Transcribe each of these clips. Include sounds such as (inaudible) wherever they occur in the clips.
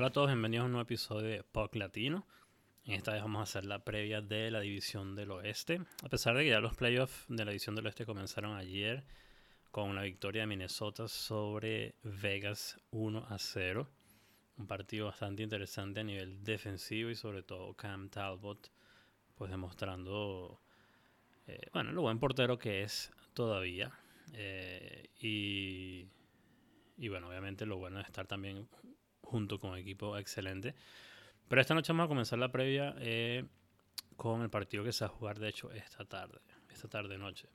Hola a todos, bienvenidos a un nuevo episodio de POC Latino. En esta vez vamos a hacer la previa de la División del Oeste. A pesar de que ya los playoffs de la División del Oeste comenzaron ayer con una victoria de Minnesota sobre Vegas 1 a 0. Un partido bastante interesante a nivel defensivo y sobre todo Cam Talbot pues demostrando eh, bueno, lo buen portero que es todavía. Eh, y, y bueno, obviamente lo bueno es estar también junto con equipo excelente. Pero esta noche vamos a comenzar la previa eh, con el partido que se va a jugar, de hecho, esta tarde, esta tarde-noche,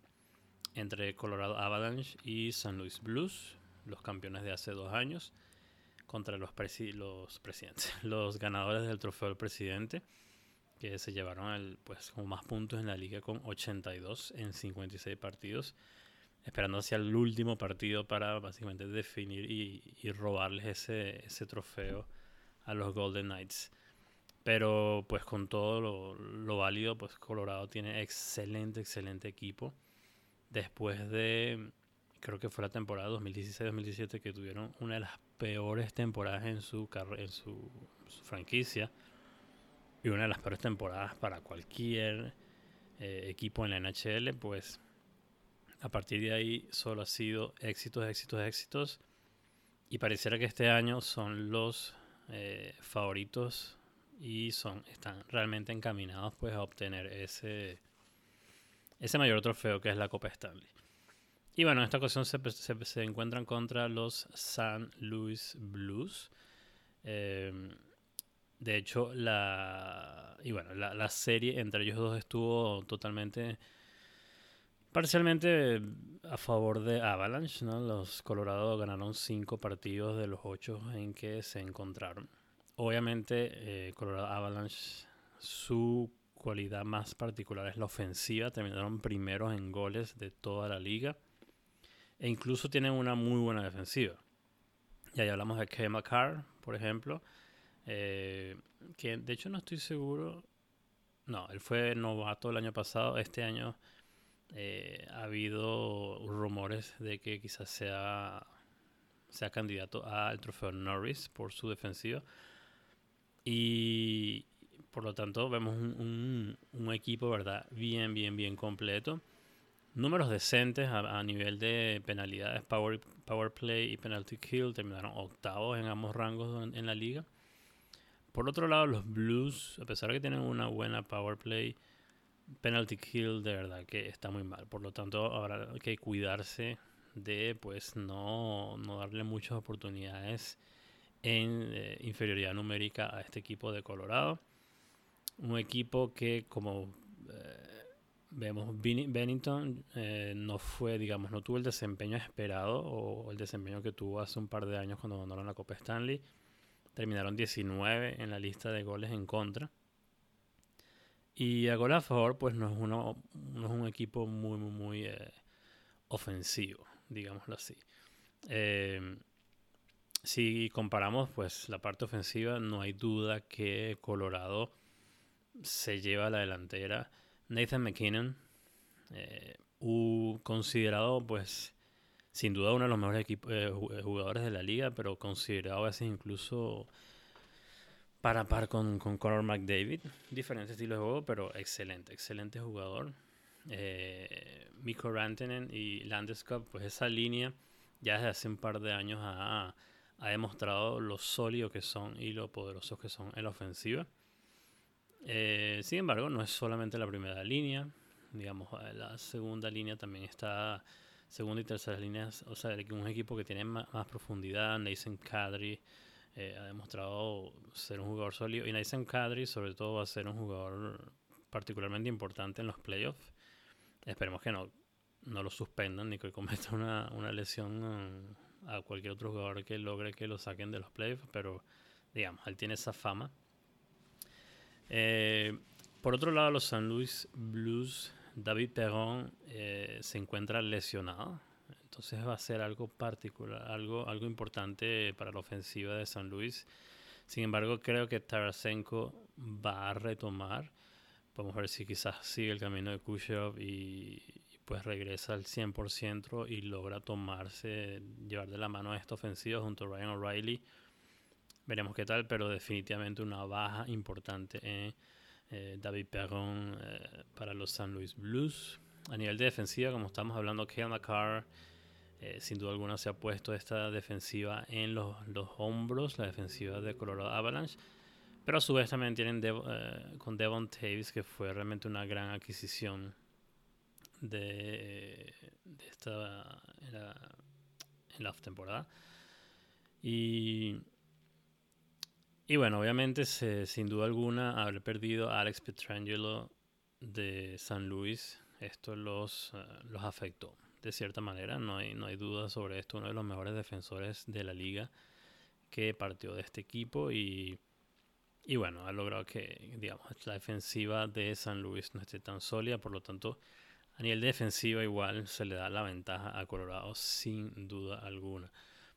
entre Colorado Avalanche y San Luis Blues, los campeones de hace dos años, contra los, los presidentes, (laughs) los ganadores del trofeo del presidente, que se llevaron el, pues, como más puntos en la liga con 82 en 56 partidos esperando hacia el último partido para básicamente definir y, robarles ese, ese, trofeo a los Golden Knights. Pero pues con todo lo, lo, válido, pues Colorado tiene excelente, excelente equipo. Después de, creo que fue la temporada 2016-2017 que tuvieron una de las peores temporadas en su, en su, franquicia. Y una de las peores temporadas para cualquier eh, equipo en la NHL, pues a partir de ahí solo ha sido éxitos, éxitos, éxitos. Y pareciera que este año son los eh, favoritos y son, están realmente encaminados pues a obtener ese, ese mayor trofeo que es la Copa Stanley. Y bueno, en esta ocasión se, se, encuentran contra los San Luis Blues. Em, de hecho, la, y bueno, la, la, serie entre ellos dos estuvo totalmente Parcialmente a favor de Avalanche, ¿no? Los Colorado ganaron cinco partidos de los ocho en que se encontraron. Obviamente, eh, Colorado Avalanche, su cualidad más particular es la ofensiva. Terminaron primeros en goles de toda la liga. E incluso tienen una muy buena defensiva. Y ahí hablamos de Kevin McCarr, por ejemplo. Eh, que de hecho no estoy seguro. No, él fue novato el año pasado. Este año eh, ha habido rumores de que quizás sea, sea candidato al trofeo Norris por su defensiva. Y por lo tanto vemos un, un, equipo, ¿verdad? Bien, bien, bien completo. Números decentes a, nivel de penalidades, power, power play y penalty kill. Terminaron octavos en ambos rangos en, en la liga. Por otro lado, los Blues, a pesar de que tienen una buena power play, penalty kill de verdad que está muy mal. Por lo tanto, habrá que cuidarse de pues no, no darle muchas oportunidades en eh, inferioridad numérica a este equipo de Colorado. Un equipo que como eh, vemos Bennington eh, no fue, digamos, no tuvo el desempeño esperado o el desempeño que tuvo hace un par de años cuando ganaron la Copa Stanley. Terminaron 19 en la lista de goles en contra. Y a favor, pues no es, uno, no es un equipo muy, muy, muy eh, ofensivo, digámoslo así. Eh, si comparamos, pues la parte ofensiva, no hay duda que Colorado se lleva a la delantera. Nathan McKinnon, eh, considerado, pues, sin duda uno de los mejores jugadores de la liga, pero considerado a veces incluso para par con, con Conor McDavid. Diferente estilo de juego, pero excelente, excelente jugador. Eh, Mikko Rantanen y Landeskog, pues esa línea ya desde hace un par de años ha, ha, demostrado lo sólido que son y lo poderosos que son en la ofensiva. Eh, sin embargo, no es solamente la primera línea, digamos, la segunda línea también está, segunda y tercera líneas, o sea, un equipo que tiene más, más profundidad, Nathan Kadri, eh, ha demostrado ser un jugador sólido. Y Nathan Kadri, sobre todo, va a ser un jugador particularmente importante en los playoffs. Esperemos que no, no lo suspendan ni que cometa una, una lesión a cualquier otro jugador que logre que lo saquen de los playoffs. Pero, digamos, él tiene esa fama. Eh, por otro lado, los San Luis Blues, David Perron eh, se encuentra lesionado. Entonces va a ser algo particular, algo, algo importante para la ofensiva de San Luis. Sin embargo, creo que Tarasenko va a retomar. Podemos ver si quizás sigue el camino de Kushov y, pues regresa al 100% y logra tomarse, llevar de la mano a esta ofensiva junto a Ryan O'Reilly. Veremos qué tal, pero definitivamente una baja importante en eh, David Perron eh, para los San Luis Blues. A nivel de defensiva, como estamos hablando, Kale McCarr eh, sin duda alguna se ha puesto esta defensiva en los, hombros, la defensiva de Colorado Avalanche. Pero a su vez también tienen con Devon Taves, que fue realmente una gran adquisición de, esta en la, en temporada. Y y bueno, obviamente, sin duda alguna, haber perdido a Alex Petrangelo de San Luis, esto los, eh, los afectó de cierta manera. No hay, no hay duda sobre esto. Uno de los mejores defensores de la liga que partió de este equipo y, y bueno, ha logrado que, digamos, la defensiva de San Luis no esté tan sólida. Por lo tanto, a nivel defensivo igual se le da la ventaja a Colorado sin duda alguna.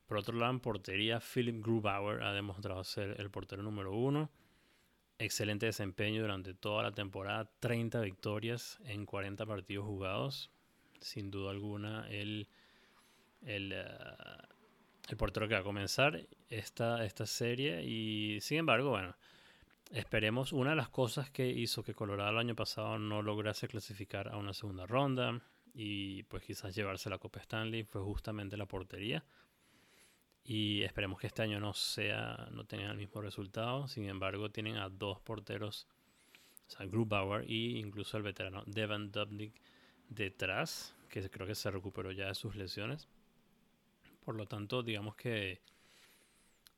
Por otro lado, en portería, Philip Grubauer ha demostrado ser el portero número uno. Excelente desempeño durante toda la temporada, 30 victorias en 40 partidos jugados. Sin duda alguna, el, el, eh, el portero que va a comenzar esta, esta serie. Y sin embargo, bueno, esperemos. Una de las cosas que hizo que Colorado el año pasado no lograse clasificar a una segunda ronda y pues quizás llevarse la Copa Stanley fue justamente la portería y esperemos que este año no sea no tengan el mismo resultado. Sin embargo, tienen a dos porteros, o sea, Grubauer y incluso el veterano Devin Dubnik detrás, que creo que se recuperó ya de sus lesiones. Por lo tanto, digamos que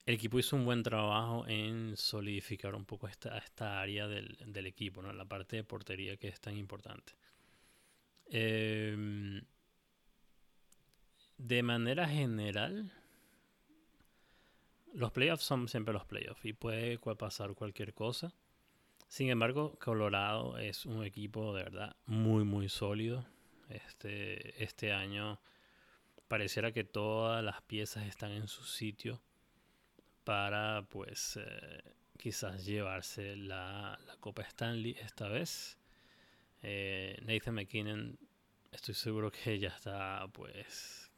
el equipo hizo un buen trabajo en solidificar un poco esta, esta área del, del equipo, ¿no? la parte de portería que es tan importante. Em, de manera general, los playoffs son siempre los playoffs y puede pasar cualquier cosa. Sin embargo, Colorado es un equipo de verdad muy, muy sólido. Este, este año pareciera que todas las piezas están en su sitio para, pues, eh, quizás llevarse la, Copa Stanley esta vez. Eh, Nathan McKinnon, estoy seguro que ya está, pues,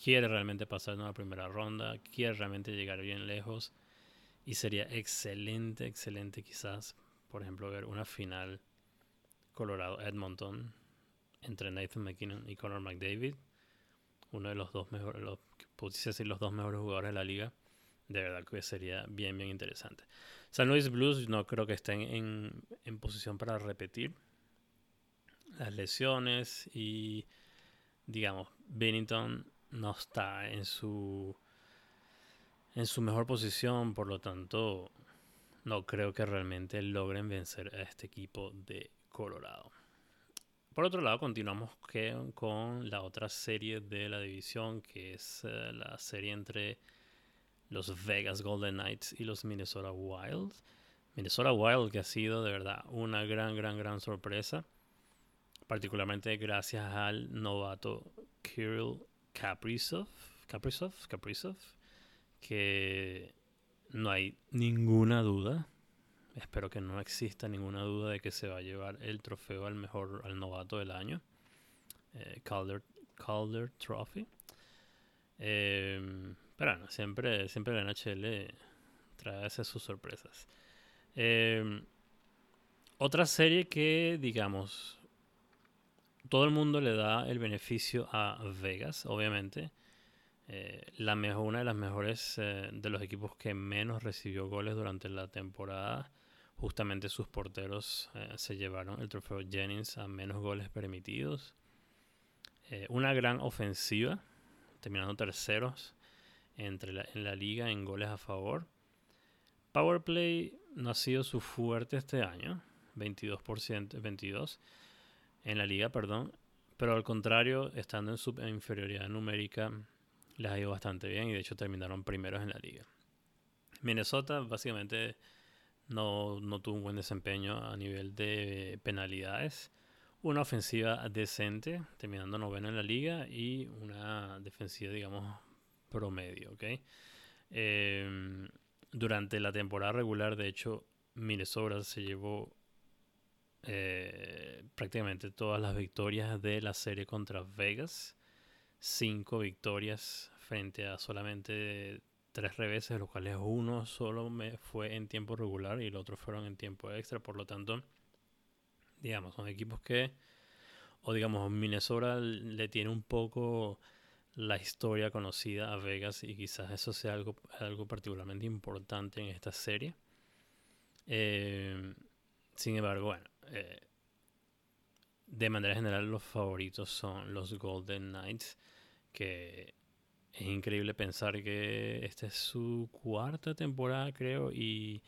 quiere realmente pasar una primera ronda, quiere realmente llegar bien lejos. Y sería excelente, excelente quizás, por ejemplo, ver una final Colorado-Edmonton entre Nathan McKinnon y Conor McDavid. Uno de los dos mejores, los, decir los dos mejores jugadores de la liga. De verdad que sería bien, bien interesante. San Luis Blues no creo que estén en, en posición para repetir las lesiones y, digamos, Bennington no está en su en su mejor posición, por lo tanto no creo que realmente logren vencer a este equipo de Colorado. Por otro lado, continuamos con la otra serie de la división, que es eh, la serie entre los Vegas Golden Knights y los Minnesota Wild. Minnesota Wild que ha sido de verdad una gran, gran, gran sorpresa, particularmente gracias al novato Kirill Kaprizov, Kaprizov, Kaprizov, que no hay ninguna duda, espero que no exista ninguna duda de que se va a llevar el trofeo al mejor, al novato del año, eh, Calder, Calder Trophy. Em, pero bueno, siempre, siempre la NHL trae sus sorpresas. Em, otra serie que, digamos, todo el mundo le da el beneficio a Vegas, obviamente. Eh, la mejor, una de las mejores eh, de los equipos que menos recibió goles durante la temporada. Justamente sus porteros eh, se llevaron el trofeo Jennings a menos goles permitidos. una gran ofensiva, terminando terceros entre en la liga en goles a favor. Power play no ha sido su fuerte este año, 22%, 22 en la liga, perdón. Pero al contrario, estando en su inferioridad numérica, les ha ido bastante bien y de hecho terminaron primeros en la liga. Minnesota básicamente no, no tuvo un buen desempeño a nivel de penalidades. Una ofensiva decente, terminando noveno en la liga, y una defensiva, digamos, promedio. ¿okay? Em, durante la temporada regular, de hecho, Minnesota se llevó eh, prácticamente todas las victorias de la serie contra Vegas. Cinco victorias frente a solamente tres reveses, los cuales uno solo me fue en tiempo regular y los otros fueron en tiempo extra. Por lo tanto, digamos, son equipos que, o digamos, Minnesota le tiene un poco la historia conocida a Vegas y quizás eso sea algo, algo particularmente importante en esta serie. Eh, sin embargo, bueno, eh, de manera general los favoritos son los Golden Knights, que es increíble pensar que esta es su cuarta temporada, creo, y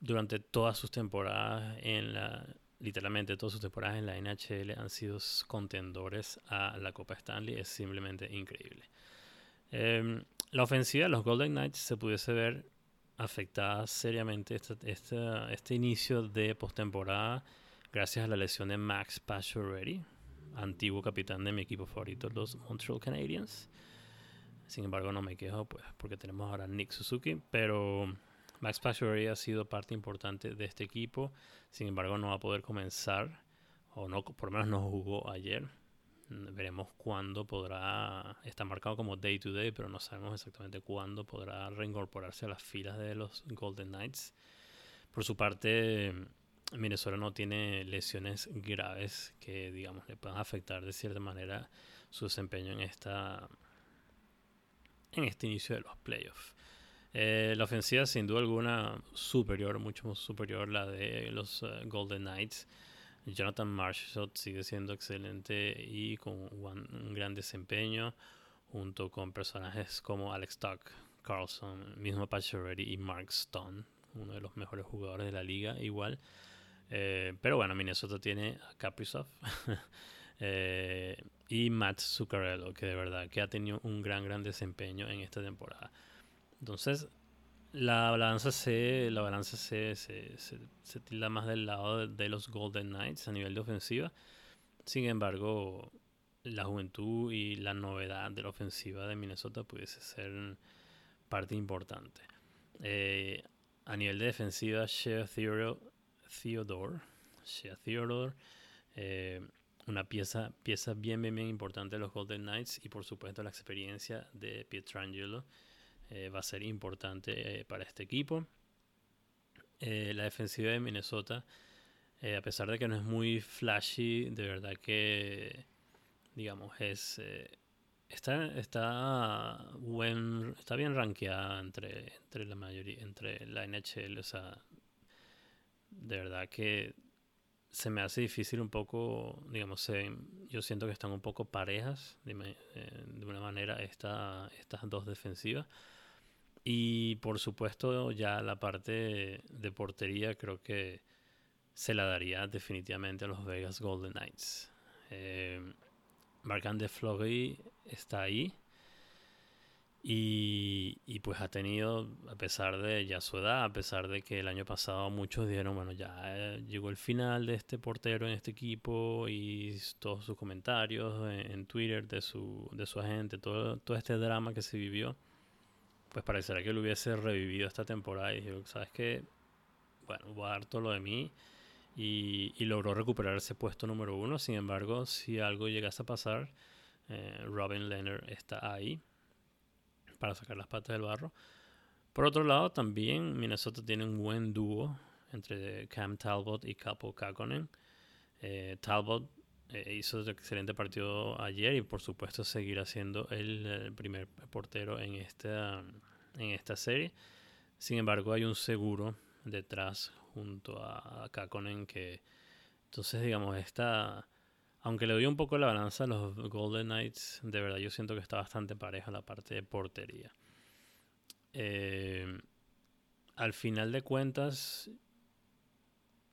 durante todas sus temporadas en la literalmente todas sus temporadas en la NHL han sido contendores a la Copa Stanley. Es simplemente increíble. Em, la ofensiva de los Golden Knights se pudiese ver afectada seriamente este, este inicio de postemporada gracias a la lesión de Max Pacioretty, antiguo capitán de mi equipo favorito, los Montreal Canadiens. Sin embargo, no me quejo pues porque tenemos ahora Nick Suzuki, pero Max Pacioretty ha sido parte importante de este equipo. Sin embargo, no va a poder comenzar, o no, por lo menos no jugó ayer. Veremos cuándo podrá, está marcado como day to day, pero no sabemos exactamente cuándo podrá reincorporarse a las filas de los Golden Knights. Por su parte, Minnesota no tiene lesiones graves que, digamos, le puedan afectar de cierta manera su desempeño en esta en este inicio de los playoffs. Eh, la ofensiva sin duda alguna superior, mucho más superior la de los eh, Golden Knights. Jonathan Marshall sigue siendo excelente y con un, gran desempeño junto con personajes como Alex Tuck, Carlson, mismo Pacioretty y Mark Stone, uno de los mejores jugadores de la liga igual. Eh, pero bueno, Minnesota tiene a Kaprizov (laughs) y Matt Zuccarello, que de verdad que ha tenido un gran, gran desempeño en esta temporada. Entonces, la balanza se, la balanza se, se, se, tilda más del lado de, los Golden Knights a nivel de ofensiva. Sin embargo, la juventud y la novedad de la ofensiva de Minnesota pudiese ser parte importante. Eh, a nivel de defensiva, Shea Theodore, Theodore eh, una pieza, pieza bien, bien, bien importante de los Golden Knights y por supuesto la experiencia de Pietrangelo eh, va a ser importante eh, para este equipo. Eh, la defensiva de Minnesota, a pesar de que no es muy flashy, de verdad que, digamos, es está, está, buen, está bien rankeada entre, entre la mayoría, entre la NHL, o sea, de verdad que se me hace difícil un poco, digamos, yo siento que están un poco parejas de, de una manera esta, estas dos defensivas. Y por supuesto ya la parte de portería creo que se la daría definitivamente a los Vegas Golden Knights. Eh, Fleury está ahí. Y, y, pues ha tenido, a pesar de ya su edad, a pesar de que el año pasado muchos dijeron, bueno, ya eh, llegó el final de este portero en este equipo y todos sus comentarios en, Twitter de su, de su agente, todo, todo este drama que se vivió pues parecería que lo hubiese revivido esta temporada y dije, ¿sabes qué? Bueno, voy a lo de mí y, logró recuperar ese puesto número uno. Sin embargo, si algo llegase a pasar, eh, Robin Leonard está ahí para sacar las patas del barro. Por otro lado, también Minnesota tiene un buen dúo entre Cam Talbot y Capo Kakonen. Eh, Talbot eh, hizo un excelente partido ayer y por supuesto seguirá siendo el, primer portero en esta, en esta serie. Sin embargo, hay un seguro detrás junto a, Kakonen que entonces digamos esta aunque le doy un poco la balanza a los Golden Knights, de verdad yo siento que está bastante pareja la parte de portería. Eh, al final de cuentas,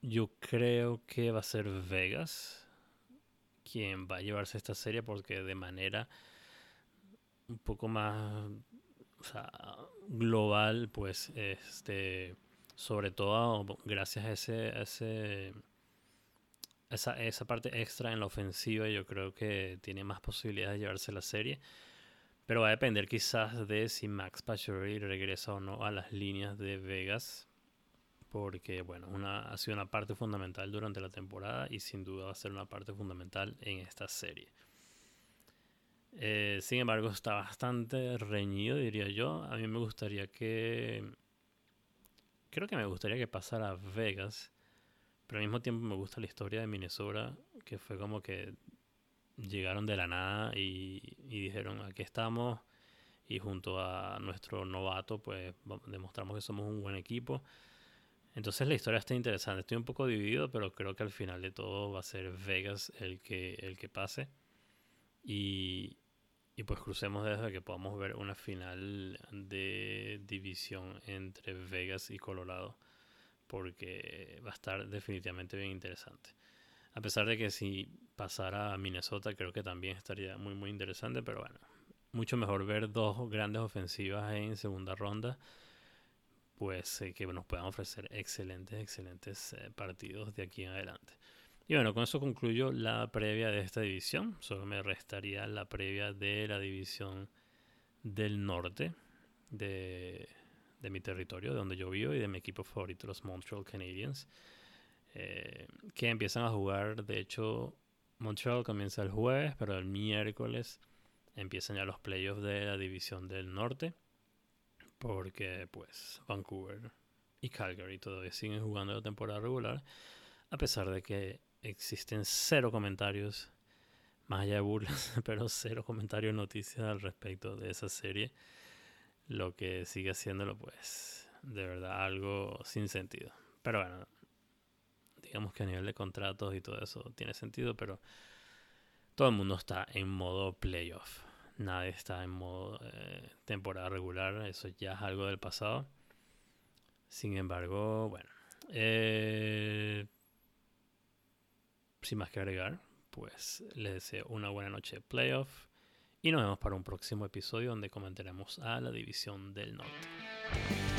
yo creo que va a ser Vegas quien va a llevarse esta serie porque de manera un poco más global, pues este sobre todo gracias a ese, ese esa, esa parte extra en la ofensiva yo creo que tiene más posibilidades de llevarse la serie. Pero va a depender quizás de si Max Pacioretty regresa o no a las líneas de Vegas porque bueno, una, ha sido una parte fundamental durante la temporada y sin duda va a ser una parte fundamental en esta serie. Eh, sin embargo, está bastante reñido, diría yo. A mí me gustaría que... Creo que me gustaría que pasara Vegas. Pero al mismo tiempo me gusta la historia de Minnesota, que fue como que llegaron de la nada y, y dijeron, aquí estamos. Y junto a nuestro novato, pues demostramos que somos un buen equipo. Entonces la historia está interesante. Estoy un poco dividido, pero creo que al final de todo va a ser Vegas el que, el que pase. Y, y pues crucemos desde que podamos ver una final de división entre Vegas y Colorado. Porque va a estar definitivamente bien interesante. A pesar de que si pasara a Minnesota, creo que también estaría muy, muy interesante. Pero bueno, mucho mejor ver dos grandes ofensivas en segunda ronda. Pues eh, que nos puedan ofrecer excelentes, excelentes eh, partidos de aquí en adelante. Y bueno, con eso concluyo la previa de esta división. Solo me restaría la previa de la división del norte de, mi territorio, de donde yo vivo y de mi equipo favorito, los Montreal Canadiens. Eh, que empiezan a jugar, de hecho, Montreal comienza el jueves, pero el miércoles empiezan ya los playoffs de la división del norte. Porque pues Vancouver y Calgary todavía siguen jugando la temporada regular. A pesar de que existen cero comentarios, más allá de burlas, (laughs) pero cero comentarios, noticias al respecto de esa serie. Lo que sigue haciéndolo, pues, de verdad, algo sin sentido. Pero bueno, digamos que a nivel de contratos y todo eso tiene sentido, pero todo el mundo está en modo playoff. Nadie está en modo eh, temporada regular, eso ya es algo del pasado. Sin embargo, bueno. Eh, sin más que agregar, pues les deseo una buena noche de playoff y nos vemos para un próximo episodio donde comentaremos a la división del norte.